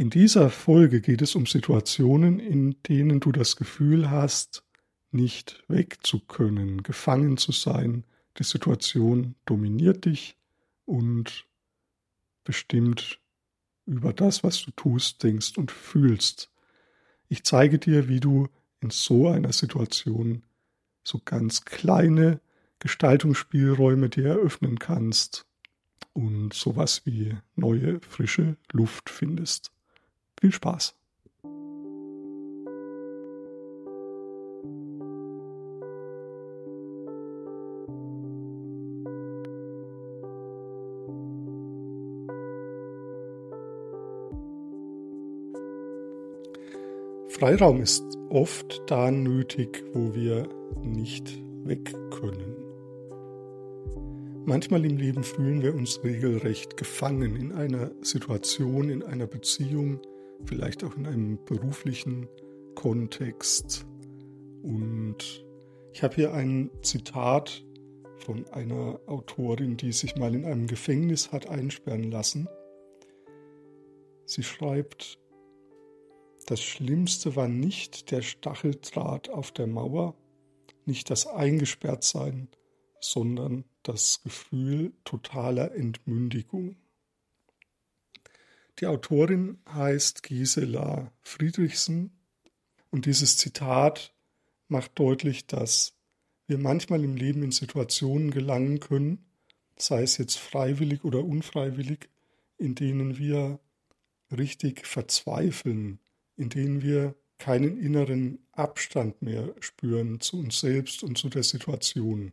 In dieser Folge geht es um Situationen, in denen du das Gefühl hast, nicht weg zu können, gefangen zu sein. Die Situation dominiert dich und bestimmt über das, was du tust, denkst und fühlst. Ich zeige dir, wie du in so einer Situation so ganz kleine Gestaltungsspielräume dir eröffnen kannst und sowas wie neue, frische Luft findest. Viel Spaß! Freiraum ist oft da nötig, wo wir nicht weg können. Manchmal im Leben fühlen wir uns regelrecht gefangen in einer Situation, in einer Beziehung, vielleicht auch in einem beruflichen Kontext. Und ich habe hier ein Zitat von einer Autorin, die sich mal in einem Gefängnis hat einsperren lassen. Sie schreibt, das Schlimmste war nicht der Stacheldraht auf der Mauer, nicht das Eingesperrtsein, sondern das Gefühl totaler Entmündigung. Die Autorin heißt Gisela Friedrichsen und dieses Zitat macht deutlich, dass wir manchmal im Leben in Situationen gelangen können, sei es jetzt freiwillig oder unfreiwillig, in denen wir richtig verzweifeln, in denen wir keinen inneren Abstand mehr spüren zu uns selbst und zu der Situation.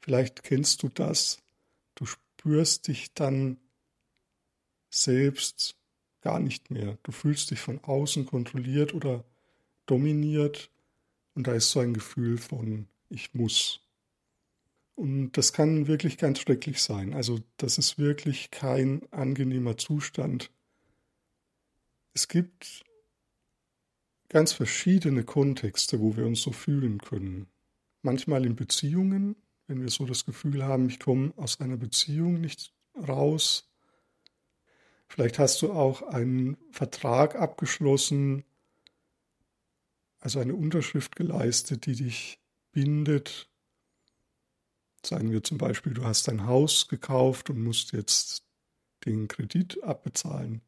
Vielleicht kennst du das, du spürst dich dann selbst gar nicht mehr. Du fühlst dich von außen kontrolliert oder dominiert und da ist so ein Gefühl von ich muss. Und das kann wirklich ganz schrecklich sein. Also das ist wirklich kein angenehmer Zustand. Es gibt ganz verschiedene Kontexte, wo wir uns so fühlen können. Manchmal in Beziehungen, wenn wir so das Gefühl haben, ich komme aus einer Beziehung nicht raus, Vielleicht hast du auch einen Vertrag abgeschlossen, also eine Unterschrift geleistet, die dich bindet. Sagen wir zum Beispiel, du hast ein Haus gekauft und musst jetzt den Kredit abbezahlen.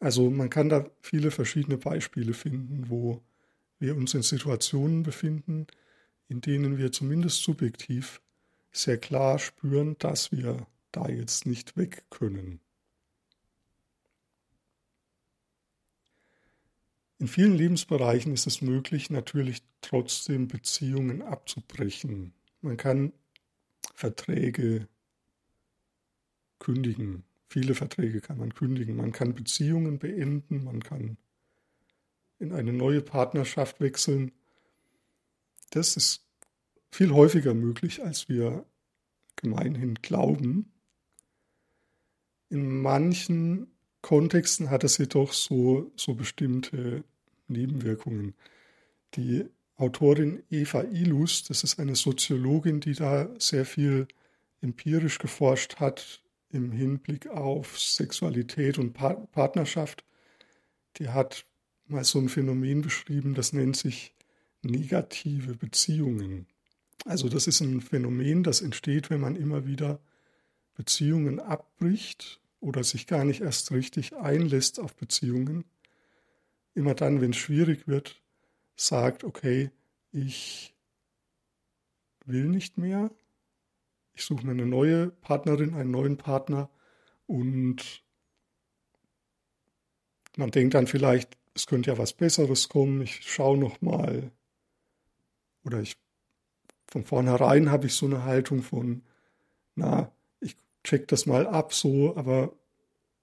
Also man kann da viele verschiedene Beispiele finden, wo wir uns in Situationen befinden, in denen wir zumindest subjektiv sehr klar spüren, dass wir da jetzt nicht weg können. In vielen Lebensbereichen ist es möglich, natürlich trotzdem Beziehungen abzubrechen. Man kann Verträge kündigen. Viele Verträge kann man kündigen. Man kann Beziehungen beenden. Man kann in eine neue Partnerschaft wechseln. Das ist viel häufiger möglich, als wir gemeinhin glauben. In manchen Kontexten hat es jedoch so, so bestimmte Nebenwirkungen. Die Autorin Eva Ilus, das ist eine Soziologin, die da sehr viel empirisch geforscht hat im Hinblick auf Sexualität und Partnerschaft, die hat mal so ein Phänomen beschrieben, das nennt sich negative Beziehungen. Also das ist ein Phänomen, das entsteht, wenn man immer wieder Beziehungen abbricht oder sich gar nicht erst richtig einlässt auf Beziehungen, immer dann, wenn es schwierig wird, sagt, okay, ich will nicht mehr, ich suche mir eine neue Partnerin, einen neuen Partner. Und man denkt dann vielleicht, es könnte ja was Besseres kommen, ich schaue noch mal. Oder ich von vornherein habe ich so eine Haltung von, na, check das mal ab so, aber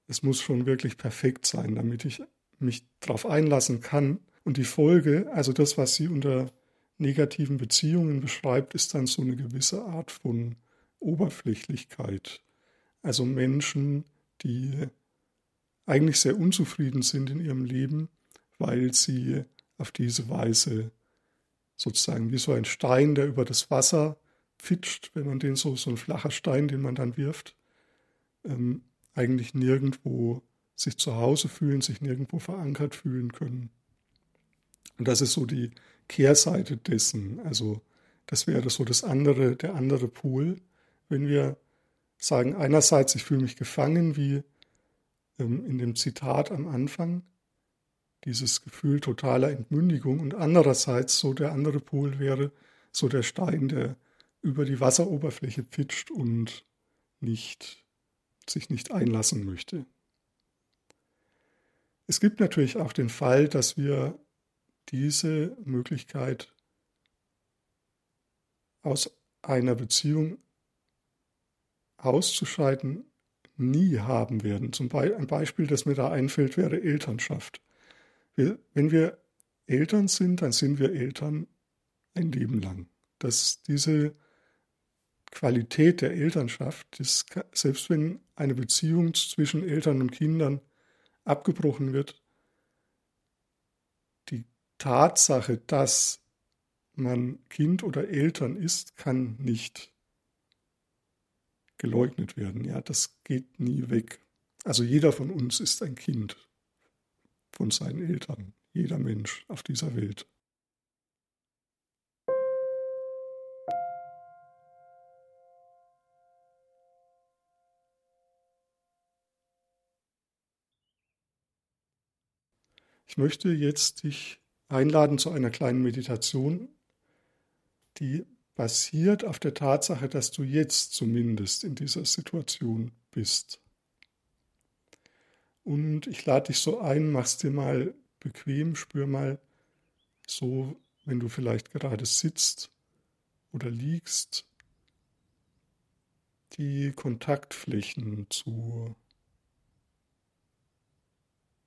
es muss schon wirklich perfekt sein, damit ich mich darauf einlassen kann. Und die Folge, also das, was sie unter negativen Beziehungen beschreibt, ist dann so eine gewisse Art von Oberflächlichkeit. Also Menschen, die eigentlich sehr unzufrieden sind in ihrem Leben, weil sie auf diese Weise sozusagen wie so ein Stein, der über das Wasser fitscht, wenn man den so, so ein flacher Stein, den man dann wirft, ähm, eigentlich nirgendwo sich zu Hause fühlen, sich nirgendwo verankert fühlen können. Und das ist so die Kehrseite dessen. Also das wäre so das andere, der andere Pol, wenn wir sagen, einerseits, ich fühle mich gefangen, wie ähm, in dem Zitat am Anfang, dieses Gefühl totaler Entmündigung und andererseits so der andere Pol wäre so der Stein, der über die Wasseroberfläche pitcht und nicht, sich nicht einlassen möchte. Es gibt natürlich auch den Fall, dass wir diese Möglichkeit aus einer Beziehung auszuscheiden nie haben werden. Zum Beispiel ein Beispiel, das mir da einfällt, wäre Elternschaft. Wir, wenn wir Eltern sind, dann sind wir Eltern ein Leben lang. Dass diese Qualität der Elternschaft, das, selbst wenn eine Beziehung zwischen Eltern und Kindern abgebrochen wird, die Tatsache, dass man Kind oder Eltern ist, kann nicht geleugnet werden. Ja, das geht nie weg. Also jeder von uns ist ein Kind von seinen Eltern, jeder Mensch auf dieser Welt. Ich möchte jetzt dich einladen zu einer kleinen Meditation, die basiert auf der Tatsache, dass du jetzt zumindest in dieser Situation bist. Und ich lade dich so ein, mach's dir mal bequem, spür mal so, wenn du vielleicht gerade sitzt oder liegst, die Kontaktflächen zu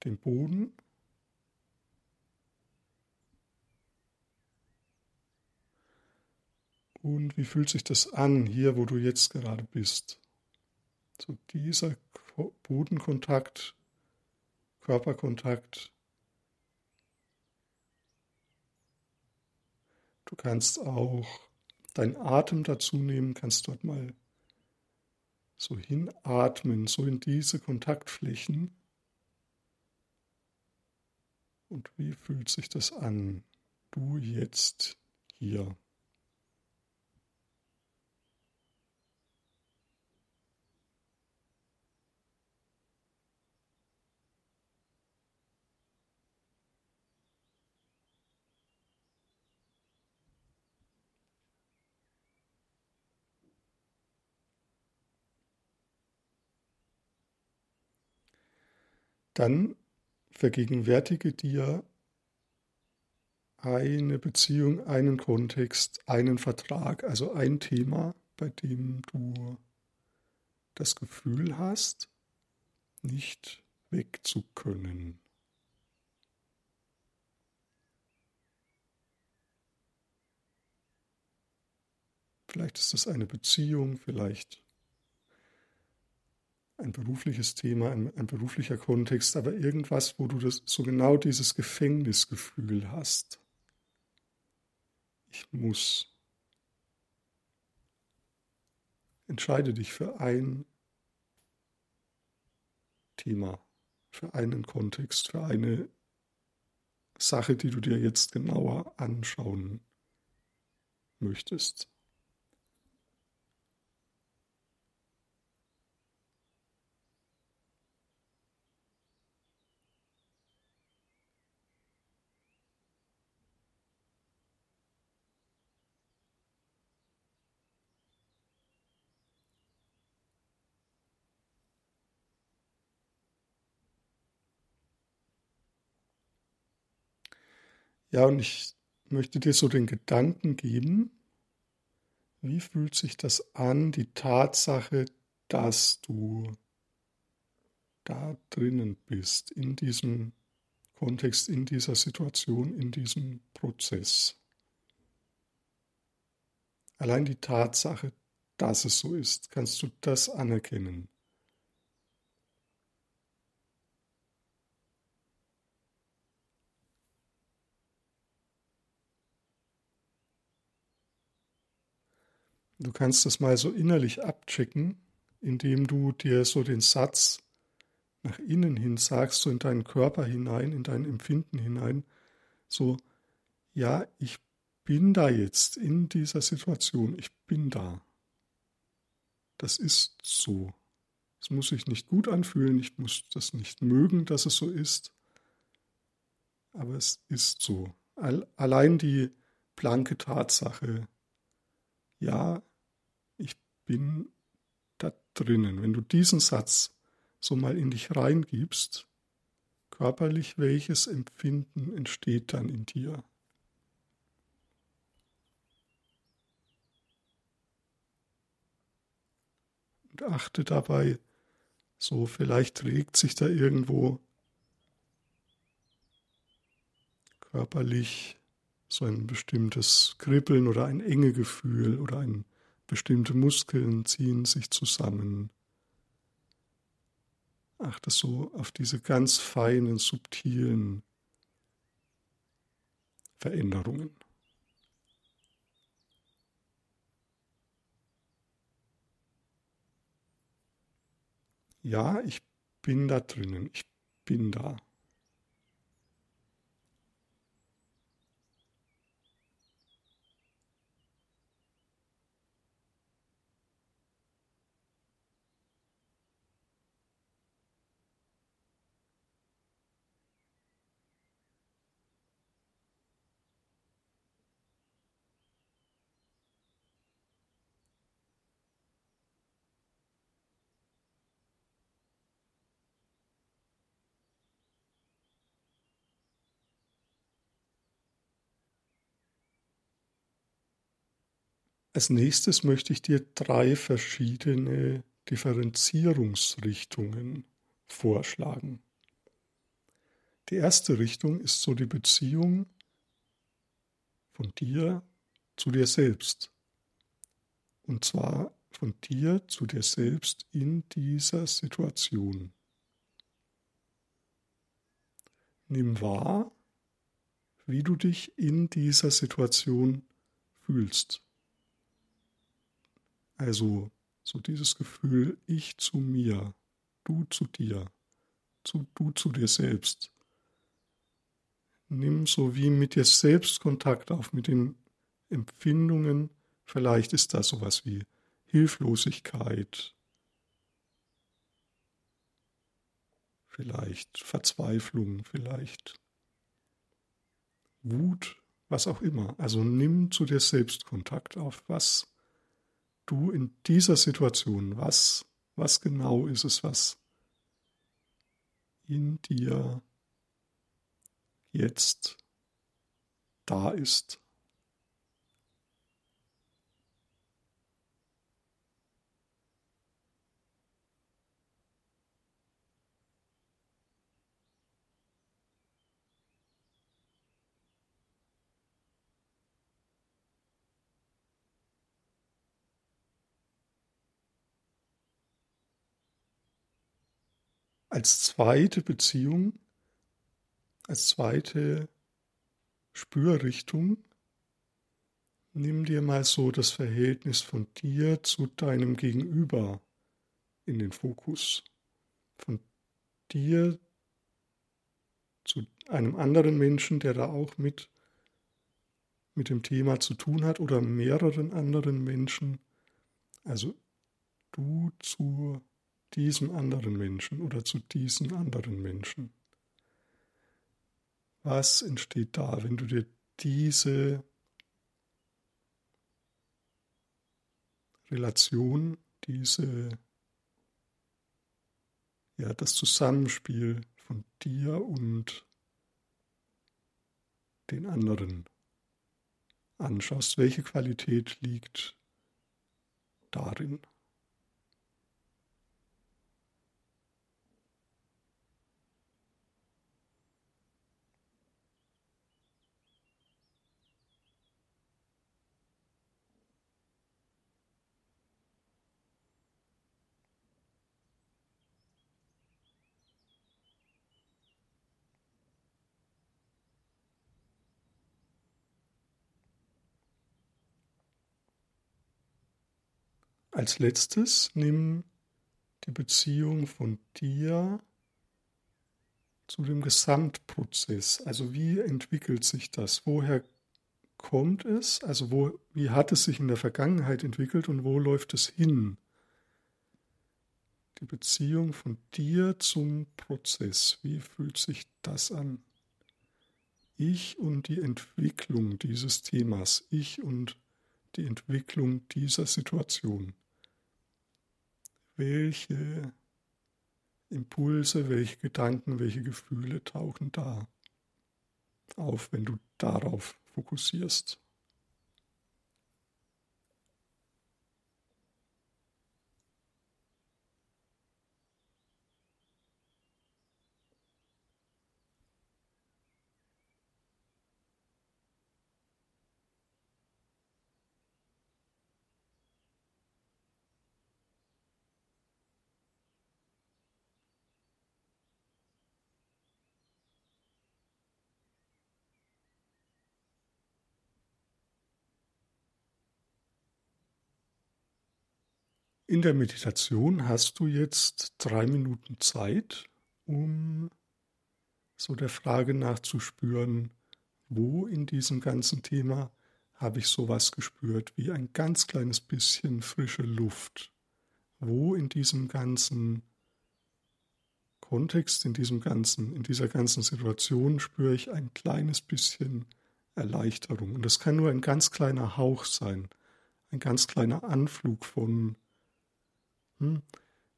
dem Boden Und wie fühlt sich das an, hier, wo du jetzt gerade bist? So dieser Bodenkontakt, Körperkontakt. Du kannst auch deinen Atem dazu nehmen, kannst dort mal so hinatmen, so in diese Kontaktflächen. Und wie fühlt sich das an, du jetzt hier? Dann vergegenwärtige dir eine Beziehung, einen Kontext, einen Vertrag, also ein Thema, bei dem du das Gefühl hast, nicht wegzukönnen. Vielleicht ist das eine Beziehung, vielleicht ein berufliches Thema, ein, ein, beruflicher Kontext, aber irgendwas, wo du das, so genau dieses Gefängnisgefühl hast. Ich muss. Entscheide dich für ein Thema, für einen Kontext, für eine Sache, die du dir jetzt genauer anschauen möchtest. Ja, und ich möchte dir so den Gedanken geben, wie fühlt sich das an, die Tatsache, dass du da drinnen bist, in diesem Kontext, in dieser Situation, in diesem Prozess. Allein die Tatsache, dass es so ist, kannst du das anerkennen. Du kannst das mal so innerlich abchecken, indem du dir so den Satz nach innen hin sagst, so in deinen Körper hinein, in dein Empfinden hinein, so, ja, ich bin da jetzt in dieser Situation, ich bin da. Das ist so. Es muss sich nicht gut anfühlen, ich muss das nicht mögen, dass es so ist, aber es ist so. Allein die blanke Tatsache, ja, bin da drinnen. Wenn du diesen Satz so mal in dich reingibst, körperlich, welches Empfinden entsteht dann in dir? Und achte dabei, so vielleicht regt sich da irgendwo körperlich so ein bestimmtes Kribbeln oder ein enge Gefühl oder ein bestimmte Muskeln ziehen sich zusammen. Achte so auf diese ganz feinen, subtilen Veränderungen. Ja, ich bin da drinnen, ich bin da. Als nächstes möchte ich dir drei verschiedene Differenzierungsrichtungen vorschlagen. Die erste Richtung ist so die Beziehung von dir zu dir selbst. Und zwar von dir zu dir selbst in dieser Situation. Nimm wahr, wie du dich in dieser Situation fühlst. Also so dieses Gefühl, ich zu mir, du zu dir, zu, du zu dir selbst. Nimm so wie mit dir selbst Kontakt auf, mit den Empfindungen. Vielleicht ist das sowas wie Hilflosigkeit, vielleicht Verzweiflung, vielleicht Wut, was auch immer. Also nimm zu dir selbst Kontakt auf. Was du in dieser Situation, was, was genau ist es, was in dir jetzt da ist. Als zweite Beziehung, als zweite Spürrichtung, nimm dir mal so das Verhältnis von dir zu deinem Gegenüber in den Fokus. Von dir zu einem anderen Menschen, der da auch mit, mit dem Thema zu tun hat oder mehreren anderen Menschen. Also du zu diesem anderen Menschen oder zu diesen anderen Menschen? Was entsteht da, wenn du dir diese Relation, diese, ja, das Zusammenspiel von dir und den anderen anschaust, welche Qualität liegt darin? Als letztes nimm die Beziehung von dir zu dem Gesamtprozess. Also wie entwickelt sich das? Woher kommt es? Also wo, wie hat es sich in der Vergangenheit entwickelt und wo läuft es hin? Die Beziehung von dir zum Prozess. Wie fühlt sich das an? Ich und die Entwicklung dieses Themas. Ich und die Entwicklung dieser Situation. Welche Impulse, welche Gedanken, welche Gefühle tauchen da auf, wenn du darauf fokussierst? In der Meditation hast du jetzt drei Minuten Zeit, um so der Frage nachzuspüren, wo in diesem ganzen Thema habe ich sowas gespürt wie ein ganz kleines bisschen frische Luft. Wo in diesem ganzen Kontext, in diesem ganzen, in dieser ganzen Situation spüre ich ein kleines bisschen Erleichterung. Und das kann nur ein ganz kleiner Hauch sein, ein ganz kleiner Anflug von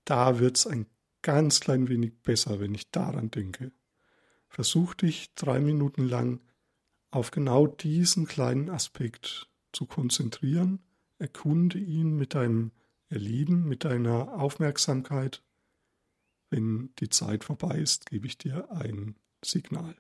da wird es ein ganz klein wenig besser, wenn ich daran denke. Versuch dich drei Minuten lang auf genau diesen kleinen Aspekt zu konzentrieren, erkunde ihn mit deinem Erleben, mit deiner Aufmerksamkeit. Wenn die Zeit vorbei ist, gebe ich dir ein Signal.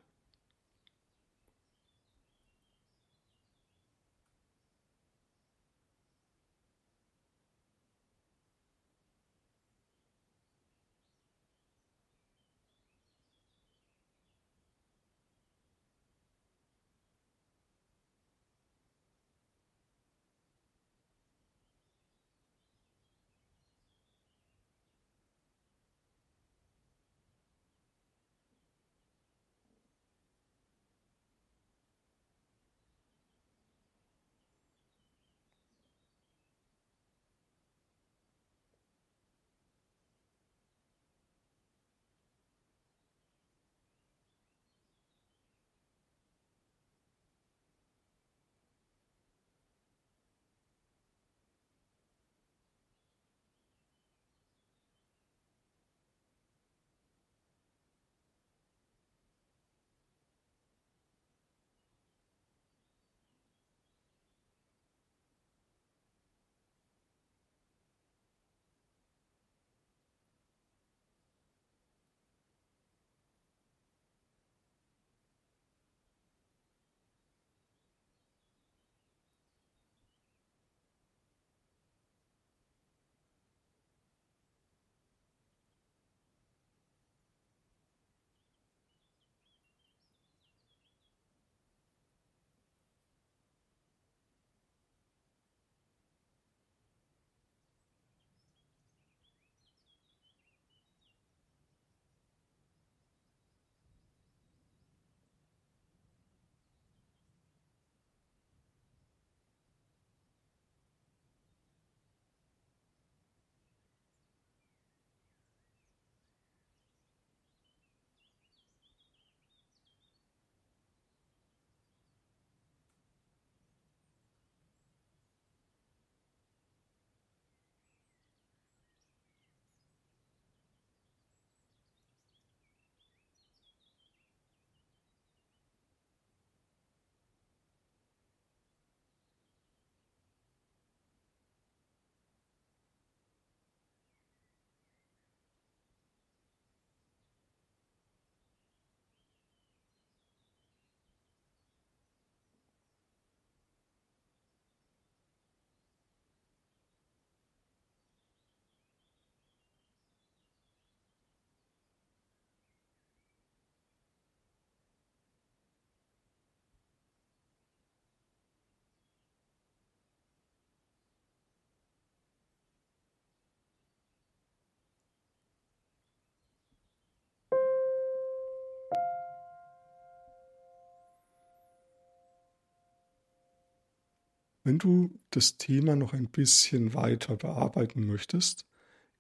Wenn du das Thema noch ein bisschen weiter bearbeiten möchtest,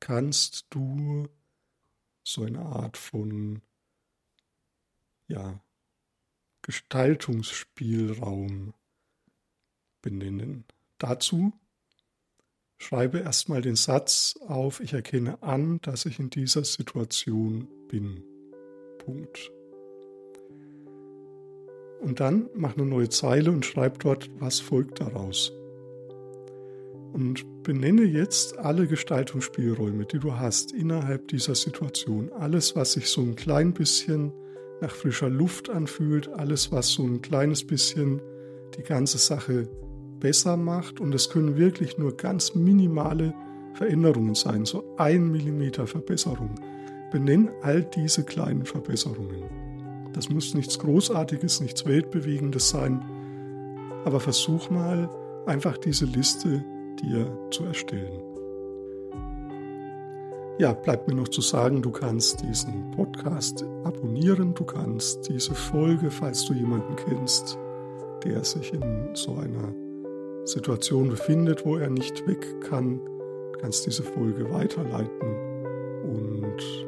kannst du so eine Art von ja, Gestaltungsspielraum benennen. Dazu schreibe erstmal den Satz auf, ich erkenne an, dass ich in dieser Situation bin. Punkt. Und dann mach eine neue Zeile und schreib dort, was folgt daraus. Und benenne jetzt alle Gestaltungsspielräume, die du hast innerhalb dieser Situation. Alles, was sich so ein klein bisschen nach frischer Luft anfühlt, alles, was so ein kleines bisschen die ganze Sache besser macht. Und es können wirklich nur ganz minimale Veränderungen sein, so ein Millimeter Verbesserung. Benenn all diese kleinen Verbesserungen. Das muss nichts Großartiges, nichts Weltbewegendes sein, aber versuch mal einfach diese Liste dir zu erstellen. Ja, bleibt mir noch zu sagen, du kannst diesen Podcast abonnieren, du kannst diese Folge, falls du jemanden kennst, der sich in so einer Situation befindet, wo er nicht weg kann, kannst diese Folge weiterleiten. Und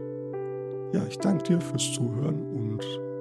ja, ich danke dir fürs Zuhören